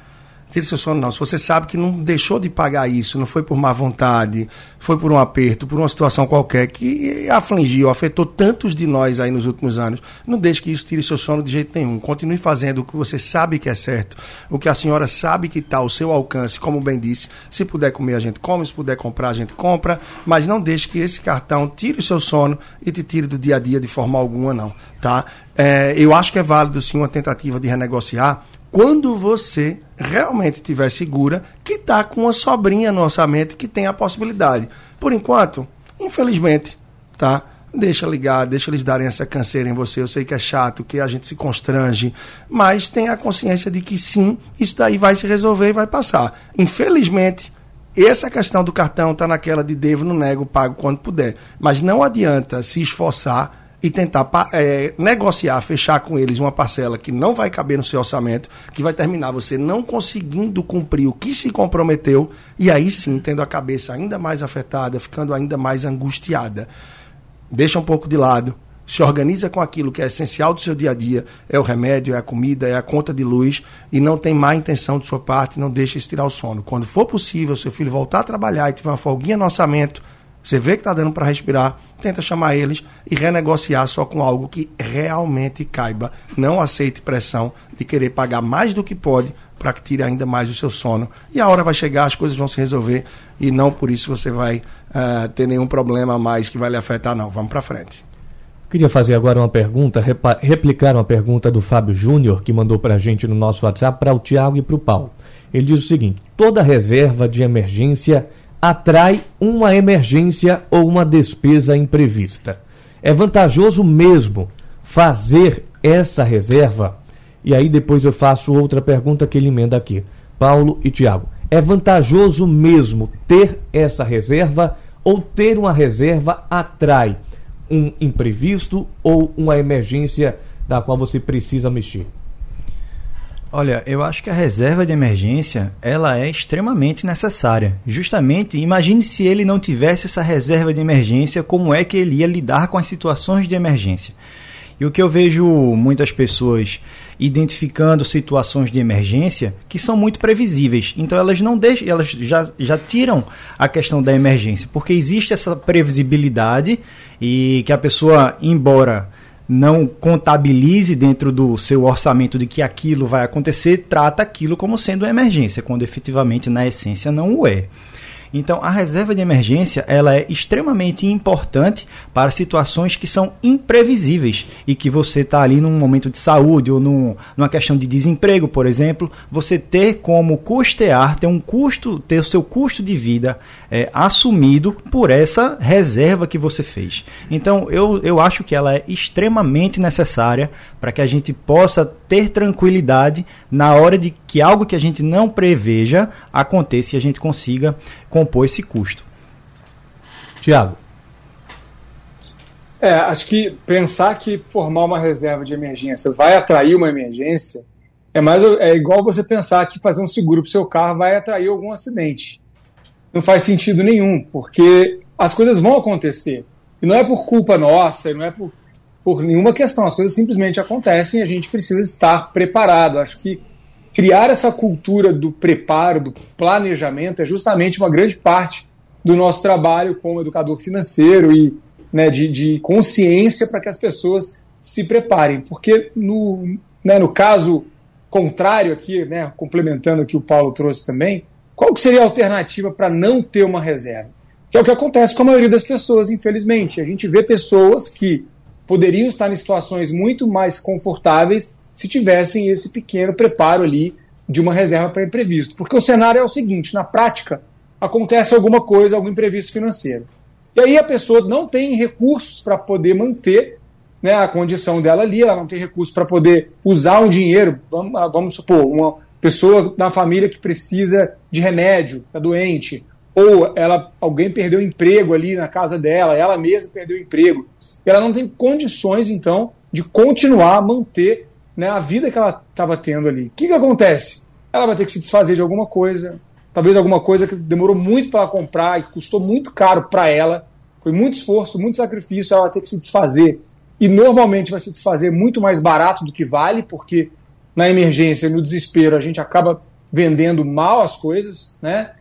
tire seu sono, não. Se você sabe que não deixou de pagar isso, não foi por má vontade, foi por um aperto, por uma situação qualquer que afligiu, afetou tantos de nós aí nos últimos anos, não deixe que isso tire seu sono de jeito nenhum. Continue fazendo o que você sabe que é certo, o que a senhora sabe que está ao seu alcance, como bem disse. Se puder comer, a gente come, se puder comprar, a gente compra, mas não deixe que esse cartão tire o seu sono e te tire do dia a dia de forma alguma, não. Tá? É, eu acho que é válido sim uma tentativa de renegociar quando você realmente estiver segura, que está com uma sobrinha no orçamento que tem a possibilidade. Por enquanto, infelizmente, tá? Deixa ligar, deixa eles darem essa canseira em você. Eu sei que é chato, que a gente se constrange, mas tenha a consciência de que sim, isso daí vai se resolver e vai passar. Infelizmente, essa questão do cartão está naquela de devo, não nego, pago quando puder. Mas não adianta se esforçar e tentar é, negociar, fechar com eles uma parcela que não vai caber no seu orçamento, que vai terminar você não conseguindo cumprir o que se comprometeu, e aí sim tendo a cabeça ainda mais afetada, ficando ainda mais angustiada. Deixa um pouco de lado, se organiza com aquilo que é essencial do seu dia a dia, é o remédio, é a comida, é a conta de luz, e não tem má intenção de sua parte, não deixe estirar o sono. Quando for possível, seu filho voltar a trabalhar e tiver uma folguinha no orçamento, você vê que está dando para respirar, tenta chamar eles e renegociar só com algo que realmente caiba. Não aceite pressão de querer pagar mais do que pode para que tire ainda mais o seu sono. E a hora vai chegar, as coisas vão se resolver e não por isso você vai uh, ter nenhum problema mais que vai lhe afetar, não. Vamos para frente. Queria fazer agora uma pergunta, replicar uma pergunta do Fábio Júnior, que mandou para a gente no nosso WhatsApp, para o Tiago e para o Paulo. Ele diz o seguinte: toda reserva de emergência atrai uma emergência ou uma despesa imprevista. É vantajoso mesmo fazer essa reserva? E aí depois eu faço outra pergunta que ele emenda aqui. Paulo e Tiago. É vantajoso mesmo ter essa reserva ou ter uma reserva atrai um imprevisto ou uma emergência da qual você precisa mexer? Olha, eu acho que a reserva de emergência ela é extremamente necessária. Justamente, imagine se ele não tivesse essa reserva de emergência, como é que ele ia lidar com as situações de emergência? E o que eu vejo muitas pessoas identificando situações de emergência que são muito previsíveis. Então elas não deixam, elas já, já tiram a questão da emergência, porque existe essa previsibilidade e que a pessoa, embora não contabilize dentro do seu orçamento de que aquilo vai acontecer, trata aquilo como sendo uma emergência, quando efetivamente na essência não o é. Então, a reserva de emergência ela é extremamente importante para situações que são imprevisíveis e que você está ali num momento de saúde ou num, numa questão de desemprego, por exemplo, você ter como custear, ter um custo, ter o seu custo de vida é, assumido por essa reserva que você fez. Então, eu, eu acho que ela é extremamente necessária para que a gente possa ter tranquilidade na hora de que algo que a gente não preveja aconteça e a gente consiga compor esse custo. Tiago. É, acho que pensar que formar uma reserva de emergência vai atrair uma emergência é mais é igual você pensar que fazer um seguro para o seu carro vai atrair algum acidente. Não faz sentido nenhum, porque as coisas vão acontecer. E não é por culpa nossa, não é por, por nenhuma questão. As coisas simplesmente acontecem e a gente precisa estar preparado. Acho que criar essa cultura do preparo, do planejamento, é justamente uma grande parte do nosso trabalho como educador financeiro e né, de, de consciência para que as pessoas se preparem. Porque no, né, no caso contrário aqui, né, complementando o que o Paulo trouxe também, qual seria a alternativa para não ter uma reserva? Que é o que acontece com a maioria das pessoas, infelizmente. A gente vê pessoas que poderiam estar em situações muito mais confortáveis se tivessem esse pequeno preparo ali de uma reserva para imprevisto. Porque o cenário é o seguinte: na prática, acontece alguma coisa, algum imprevisto financeiro. E aí a pessoa não tem recursos para poder manter né, a condição dela ali, ela não tem recursos para poder usar um dinheiro. Vamos, vamos supor, uma pessoa na família que precisa de remédio, está doente, ou ela, alguém perdeu emprego ali na casa dela, ela mesma perdeu emprego. Ela não tem condições, então, de continuar a manter né, a vida que ela estava tendo ali. O que, que acontece? Ela vai ter que se desfazer de alguma coisa, talvez alguma coisa que demorou muito para ela comprar e que custou muito caro para ela, foi muito esforço, muito sacrifício, ela vai ter que se desfazer. E normalmente vai se desfazer muito mais barato do que vale, porque na emergência, no desespero, a gente acaba vendendo mal as coisas, né?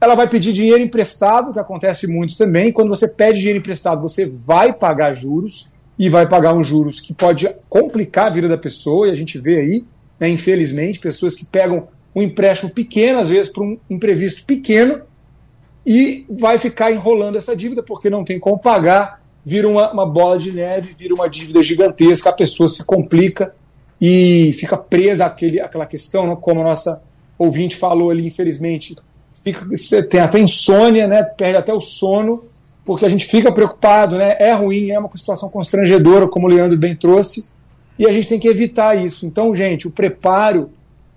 Ela vai pedir dinheiro emprestado, que acontece muito também. Quando você pede dinheiro emprestado, você vai pagar juros e vai pagar uns juros que pode complicar a vida da pessoa, e a gente vê aí, né, infelizmente, pessoas que pegam um empréstimo pequeno, às vezes para um imprevisto pequeno, e vai ficar enrolando essa dívida porque não tem como pagar, vira uma, uma bola de neve, vira uma dívida gigantesca, a pessoa se complica e fica presa àquele, àquela questão, né, como a nossa ouvinte falou ali, infelizmente, fica, você tem até insônia, né? Perde até o sono, porque a gente fica preocupado, né? É ruim, é uma situação constrangedora, como o Leandro bem trouxe, e a gente tem que evitar isso. Então, gente, o preparo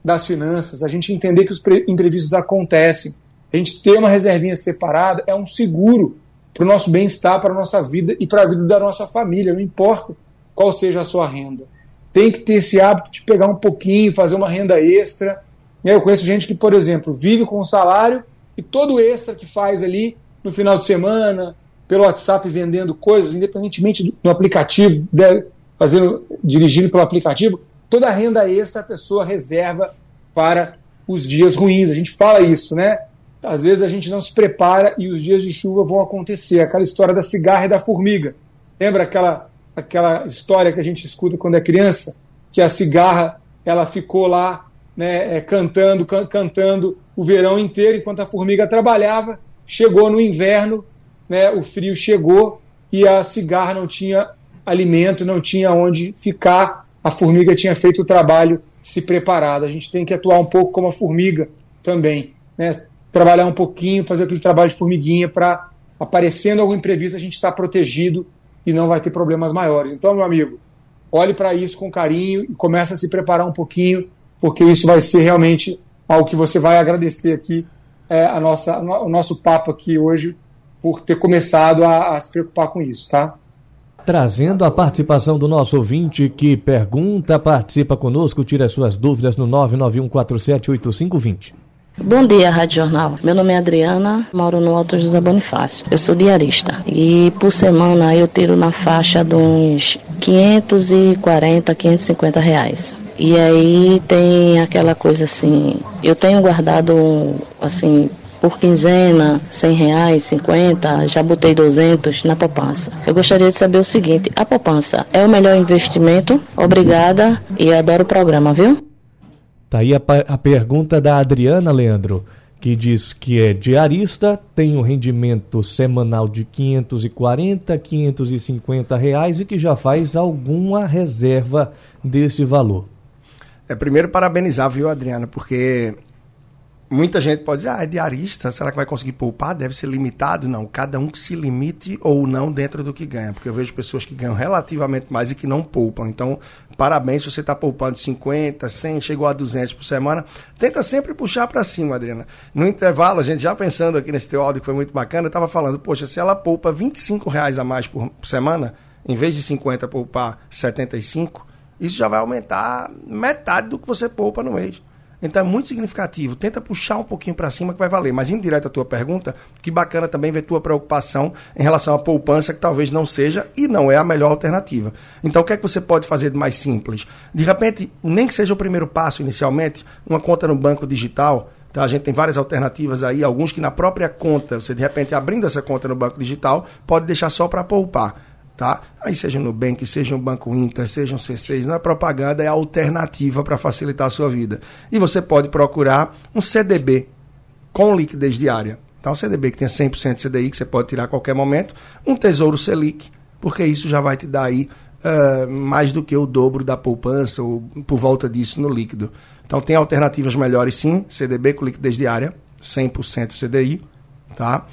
das finanças, a gente entender que os imprevistos acontecem, a gente ter uma reservinha separada é um seguro para o nosso bem-estar, para a nossa vida e para a vida da nossa família, não importa qual seja a sua renda. Tem que ter esse hábito de pegar um pouquinho, fazer uma renda extra. Eu conheço gente que, por exemplo, vive com um salário e todo o extra que faz ali no final de semana, pelo WhatsApp vendendo coisas, independentemente do, aplicativo, fazendo, dirigindo pelo aplicativo, toda a renda extra a pessoa reserva para os dias ruins. A gente fala isso, né? Às vezes a gente não se prepara e os dias de chuva vão acontecer. Aquela história da cigarra e da formiga. Lembra aquela, aquela história que a gente escuta quando é criança? Que a cigarra ela ficou lá né, é, cantando, can, cantando o verão inteiro enquanto a formiga trabalhava. Chegou no inverno, né, o frio chegou e a cigarra não tinha alimento, não tinha onde ficar. A formiga tinha feito o trabalho se preparado. A gente tem que atuar um pouco como a formiga também. Né? trabalhar um pouquinho, fazer aquele trabalho de formiguinha para, aparecendo algum imprevisto, a gente estar tá protegido e não vai ter problemas maiores. Então, meu amigo, olhe para isso com carinho e comece a se preparar um pouquinho, porque isso vai ser realmente algo que você vai agradecer aqui, é, a nossa, o nosso papo aqui hoje, por ter começado a, a se preocupar com isso, tá? Trazendo a participação do nosso ouvinte que pergunta, participa conosco, tira suas dúvidas no 991478520. Bom dia, Rádio Jornal. Meu nome é Adriana, moro no Alto José Bonifácio. Eu sou diarista e por semana eu tiro na faixa de uns 540, 550 reais. E aí tem aquela coisa assim, eu tenho guardado assim por quinzena, 100 reais, 50, já botei 200 na poupança. Eu gostaria de saber o seguinte, a poupança é o melhor investimento? Obrigada e adoro o programa, viu? Tá aí a, a pergunta da Adriana Leandro, que diz que é diarista, tem um rendimento semanal de 540, 550 reais e que já faz alguma reserva desse valor. É primeiro parabenizar, viu, Adriana, porque muita gente pode dizer, ah, é diarista, será que vai conseguir poupar? Deve ser limitado? Não, cada um que se limite ou não dentro do que ganha, porque eu vejo pessoas que ganham relativamente mais e que não poupam. Então, parabéns se você está poupando 50, 100, chegou a 200 por semana. Tenta sempre puxar para cima, Adriana. No intervalo, a gente já pensando aqui nesse teu áudio que foi muito bacana, eu estava falando, poxa, se ela poupa 25 reais a mais por semana, em vez de 50 poupar 75, isso já vai aumentar metade do que você poupa no mês. Então é muito significativo. Tenta puxar um pouquinho para cima que vai valer. Mas indireto a tua pergunta, que bacana também ver tua preocupação em relação à poupança, que talvez não seja e não é a melhor alternativa. Então o que é que você pode fazer de mais simples? De repente, nem que seja o primeiro passo inicialmente, uma conta no banco digital. Então, a gente tem várias alternativas aí, alguns que na própria conta, você de repente abrindo essa conta no banco digital, pode deixar só para poupar tá? Aí seja no Nubank, seja um Banco Inter, seja um C6, não é propaganda, é alternativa para facilitar a sua vida. E você pode procurar um CDB com liquidez diária. Então, um CDB que tenha 100% de CDI, que você pode tirar a qualquer momento, um Tesouro Selic, porque isso já vai te dar aí uh, mais do que o dobro da poupança ou por volta disso no líquido. Então, tem alternativas melhores sim, CDB com liquidez diária, 100% CDI, tá?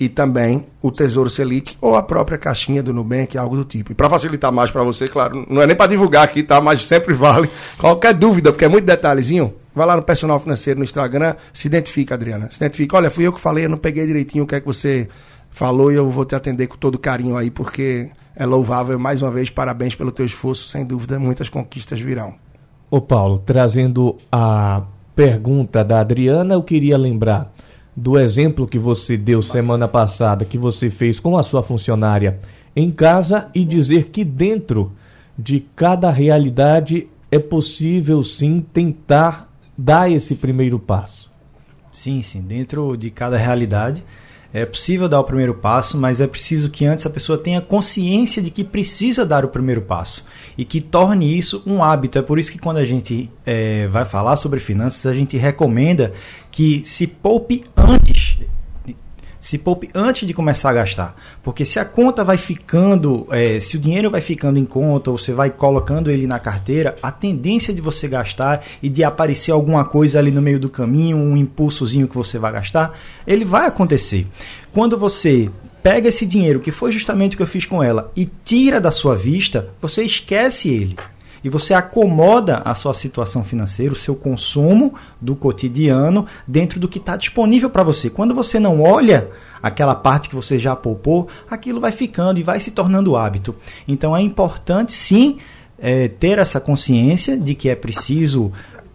E também o Tesouro Selic ou a própria caixinha do Nubank, algo do tipo. E para facilitar mais para você, claro, não é nem para divulgar aqui, tá? Mas sempre vale. Qualquer dúvida, porque é muito detalhezinho, vai lá no personal financeiro no Instagram, se identifica, Adriana. Se identifica. Olha, fui eu que falei, eu não peguei direitinho o que é que você falou e eu vou te atender com todo carinho aí, porque é louvável. Mais uma vez, parabéns pelo teu esforço. Sem dúvida, muitas conquistas virão. Ô Paulo, trazendo a pergunta da Adriana, eu queria lembrar do exemplo que você deu semana passada, que você fez com a sua funcionária em casa e dizer que dentro de cada realidade é possível sim tentar dar esse primeiro passo. Sim, sim, dentro de cada realidade é possível dar o primeiro passo, mas é preciso que antes a pessoa tenha consciência de que precisa dar o primeiro passo e que torne isso um hábito. É por isso que quando a gente é, vai falar sobre finanças, a gente recomenda que se poupe antes Se poupe antes de começar a gastar. Porque se a conta vai ficando, é, se o dinheiro vai ficando em conta, ou você vai colocando ele na carteira, a tendência de você gastar e de aparecer alguma coisa ali no meio do caminho, um impulsozinho que você vai gastar, ele vai acontecer. Quando você pega esse dinheiro, que foi justamente o que eu fiz com ela, e tira da sua vista, você esquece ele e você acomoda a sua situação financeira, o seu consumo do cotidiano dentro do que está disponível para você. Quando você não olha aquela parte que você já poupou, aquilo vai ficando e vai se tornando hábito. Então é importante sim é, ter essa consciência de que é preciso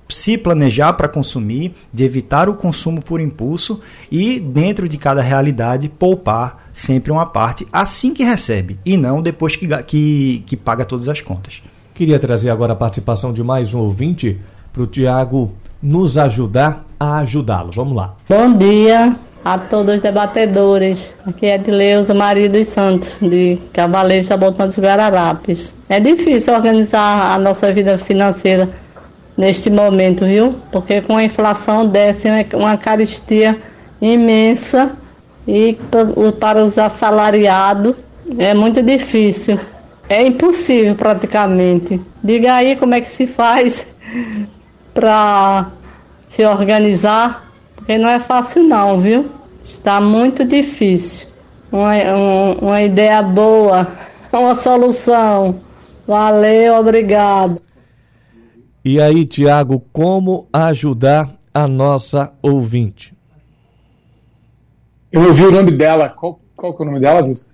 se planejar para consumir, de evitar o consumo por impulso e, dentro de cada realidade, poupar sempre uma parte assim que recebe e não depois que, que, que paga todas as contas. Queria trazer agora a participação de mais um ouvinte para o Tiago nos ajudar a ajudá-lo. Vamos lá. Bom dia a todos os debatedores. Aqui é de Leusa Maria dos Santos, de Cavaleiros Sabotão dos Guararapes. É difícil organizar a nossa vida financeira neste momento, viu? Porque com a inflação desce uma caristia imensa e para os assalariados é muito difícil. É impossível praticamente. Diga aí como é que se faz para se organizar, porque não é fácil não, viu? Está muito difícil. Uma, um, uma ideia boa, uma solução. Valeu, obrigado. E aí, Tiago, como ajudar a nossa ouvinte? Eu ouvi o nome dela. Qual, qual que é o nome dela, Vitor?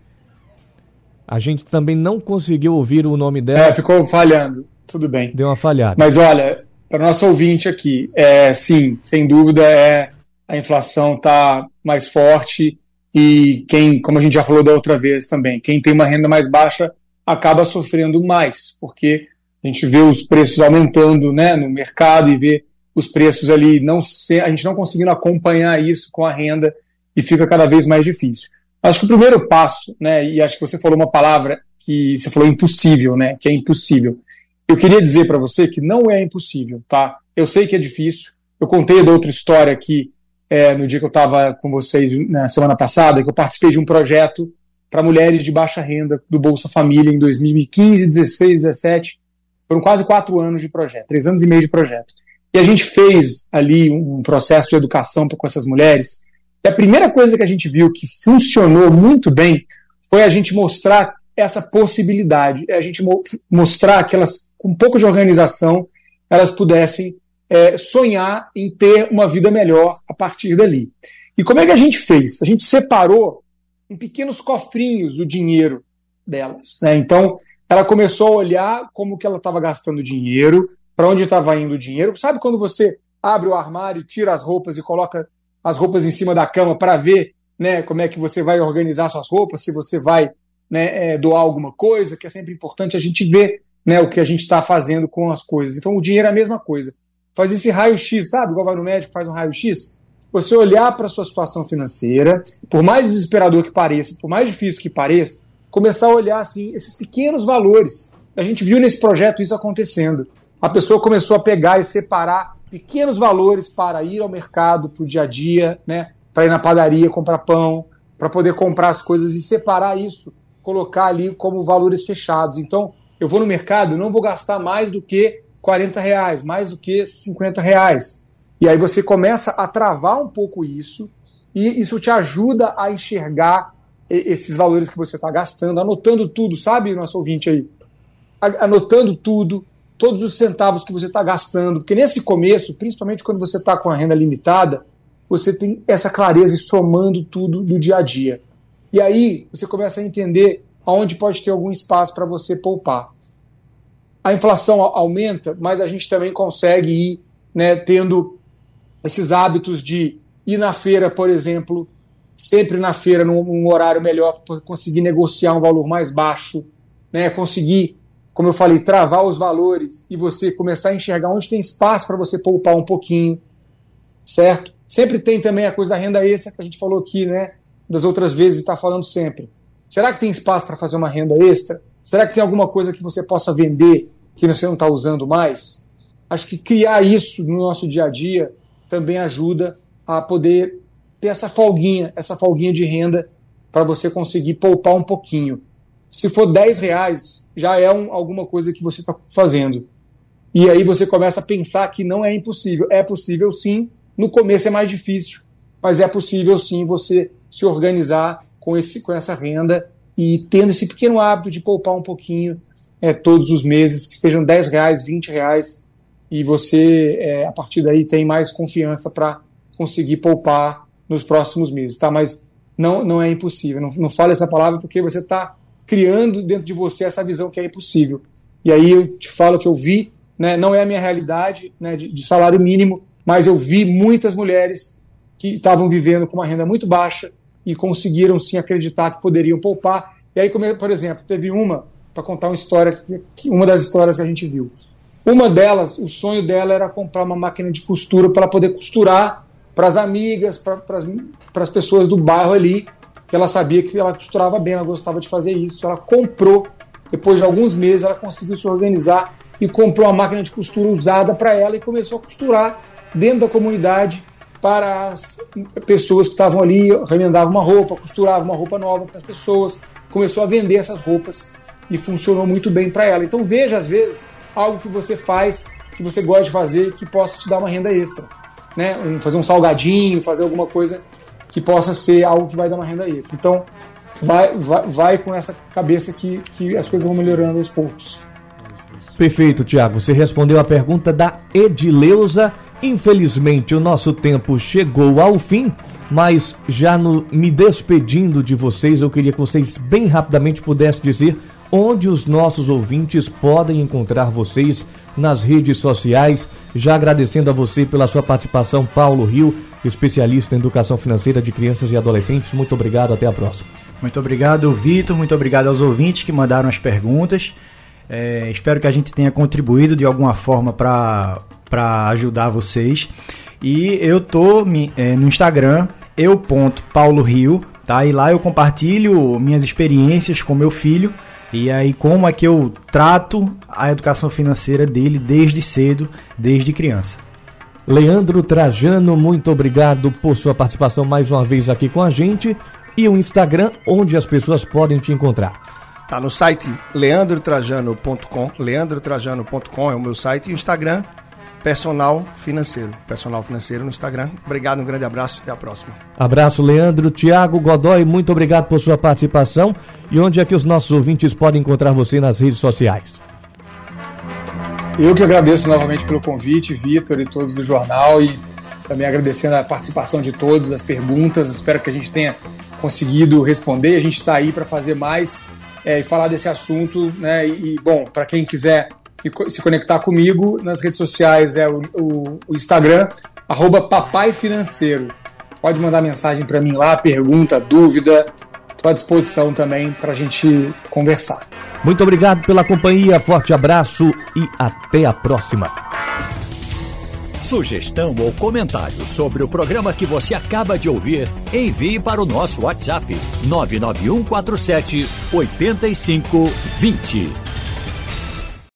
A gente também não conseguiu ouvir o nome dela. É, ficou falhando. Tudo bem. Deu uma falhada. Mas olha, para nosso ouvinte aqui, é, sim, sem dúvida, é a inflação está mais forte e quem, como a gente já falou da outra vez também, quem tem uma renda mais baixa acaba sofrendo mais, porque a gente vê os preços aumentando né, no mercado e vê os preços ali, não ser, a gente não conseguindo acompanhar isso com a renda e fica cada vez mais difícil. Acho que o primeiro passo, né, e acho que você falou uma palavra que você falou impossível, né, que é impossível. Eu queria dizer para você que não é impossível, tá? Eu sei que é difícil. Eu contei da outra história aqui é, no dia que eu estava com vocês na semana passada, que eu participei de um projeto para mulheres de baixa renda do Bolsa Família em 2015, 16, 17. Foram quase quatro anos de projeto, três anos e meio de projeto. E a gente fez ali um processo de educação com essas mulheres e a primeira coisa que a gente viu que funcionou muito bem foi a gente mostrar essa possibilidade, é a gente mo mostrar que elas, com um pouco de organização, elas pudessem é, sonhar em ter uma vida melhor a partir dali. E como é que a gente fez? A gente separou em pequenos cofrinhos o dinheiro delas. Né? Então, ela começou a olhar como que ela estava gastando dinheiro, para onde estava indo o dinheiro. Sabe quando você abre o armário, tira as roupas e coloca as roupas em cima da cama para ver né, como é que você vai organizar suas roupas, se você vai né, é, doar alguma coisa, que é sempre importante a gente ver né, o que a gente está fazendo com as coisas. Então o dinheiro é a mesma coisa. Faz esse raio-x, sabe? Igual vai no médico, faz um raio-x. Você olhar para a sua situação financeira, por mais desesperador que pareça, por mais difícil que pareça, começar a olhar assim esses pequenos valores. A gente viu nesse projeto isso acontecendo. A pessoa começou a pegar e separar pequenos valores para ir ao mercado, para o dia a dia, né? para ir na padaria comprar pão, para poder comprar as coisas e separar isso, colocar ali como valores fechados. Então, eu vou no mercado, não vou gastar mais do que 40 reais, mais do que 50 reais. E aí você começa a travar um pouco isso, e isso te ajuda a enxergar esses valores que você está gastando, anotando tudo, sabe, nosso ouvinte aí? Anotando tudo, todos os centavos que você está gastando, porque nesse começo, principalmente quando você está com a renda limitada, você tem essa clareza e somando tudo do dia a dia. E aí você começa a entender aonde pode ter algum espaço para você poupar. A inflação aumenta, mas a gente também consegue ir né, tendo esses hábitos de ir na feira, por exemplo, sempre na feira num, num horário melhor conseguir negociar um valor mais baixo, né, conseguir como eu falei, travar os valores e você começar a enxergar onde tem espaço para você poupar um pouquinho, certo? Sempre tem também a coisa da renda extra que a gente falou aqui, né? Das outras vezes está falando sempre. Será que tem espaço para fazer uma renda extra? Será que tem alguma coisa que você possa vender que você não está usando mais? Acho que criar isso no nosso dia a dia também ajuda a poder ter essa folguinha, essa folguinha de renda para você conseguir poupar um pouquinho. Se for 10 reais, já é um, alguma coisa que você está fazendo. E aí você começa a pensar que não é impossível. É possível sim, no começo é mais difícil, mas é possível sim você se organizar com, esse, com essa renda e tendo esse pequeno hábito de poupar um pouquinho é, todos os meses, que sejam 10 reais, 20 reais, e você, é, a partir daí, tem mais confiança para conseguir poupar nos próximos meses, tá? Mas não, não é impossível. Não, não fale essa palavra porque você está criando dentro de você essa visão que é impossível. E aí eu te falo que eu vi, né, não é a minha realidade né, de, de salário mínimo, mas eu vi muitas mulheres que estavam vivendo com uma renda muito baixa e conseguiram sim acreditar que poderiam poupar. E aí, por exemplo, teve uma, para contar uma história, uma das histórias que a gente viu. Uma delas, o sonho dela era comprar uma máquina de costura para poder costurar para as amigas, para as pessoas do bairro ali, que ela sabia que ela costurava bem, ela gostava de fazer isso. Ela comprou, depois de alguns meses, ela conseguiu se organizar e comprou uma máquina de costura usada para ela e começou a costurar dentro da comunidade para as pessoas que estavam ali, remendava uma roupa, costurava uma roupa nova para as pessoas, começou a vender essas roupas e funcionou muito bem para ela. Então veja às vezes algo que você faz, que você gosta de fazer, que possa te dar uma renda extra né, fazer um salgadinho, fazer alguma coisa que possa ser algo que vai dar uma renda extra. Então, vai, vai, vai com essa cabeça que, que as coisas vão melhorando aos poucos. Perfeito, Tiago. Você respondeu a pergunta da Edileuza. Infelizmente, o nosso tempo chegou ao fim, mas já no, me despedindo de vocês, eu queria que vocês bem rapidamente pudessem dizer onde os nossos ouvintes podem encontrar vocês nas redes sociais. Já agradecendo a você pela sua participação, Paulo Rio, especialista em educação financeira de crianças e adolescentes. Muito obrigado, até a próxima. Muito obrigado, Vitor. Muito obrigado aos ouvintes que mandaram as perguntas. É, espero que a gente tenha contribuído de alguma forma para ajudar vocês. E eu tô é, no Instagram, eu.paulorio, tá? E lá eu compartilho minhas experiências com meu filho e aí, como é que eu trato a educação financeira dele desde cedo, desde criança. Leandro Trajano, muito obrigado por sua participação mais uma vez aqui com a gente. E o Instagram, onde as pessoas podem te encontrar. Tá no site leandrotrajano.com, leandrotrajano.com é o meu site e o Instagram Personal Financeiro. Personal Financeiro no Instagram. Obrigado, um grande abraço, até a próxima. Abraço, Leandro. Tiago Godoy, muito obrigado por sua participação. E onde é que os nossos ouvintes podem encontrar você nas redes sociais? Eu que agradeço novamente pelo convite, Vitor e todos do jornal, e também agradecendo a participação de todos, as perguntas. Espero que a gente tenha conseguido responder. A gente está aí para fazer mais é, e falar desse assunto. Né? E, bom, para quem quiser se conectar comigo nas redes sociais é o, o, o Instagram, arroba Papai Financeiro. Pode mandar mensagem para mim lá, pergunta, dúvida. Estou à disposição também para a gente conversar. Muito obrigado pela companhia, forte abraço e até a próxima. Sugestão ou comentário sobre o programa que você acaba de ouvir, envie para o nosso WhatsApp 99147 8520.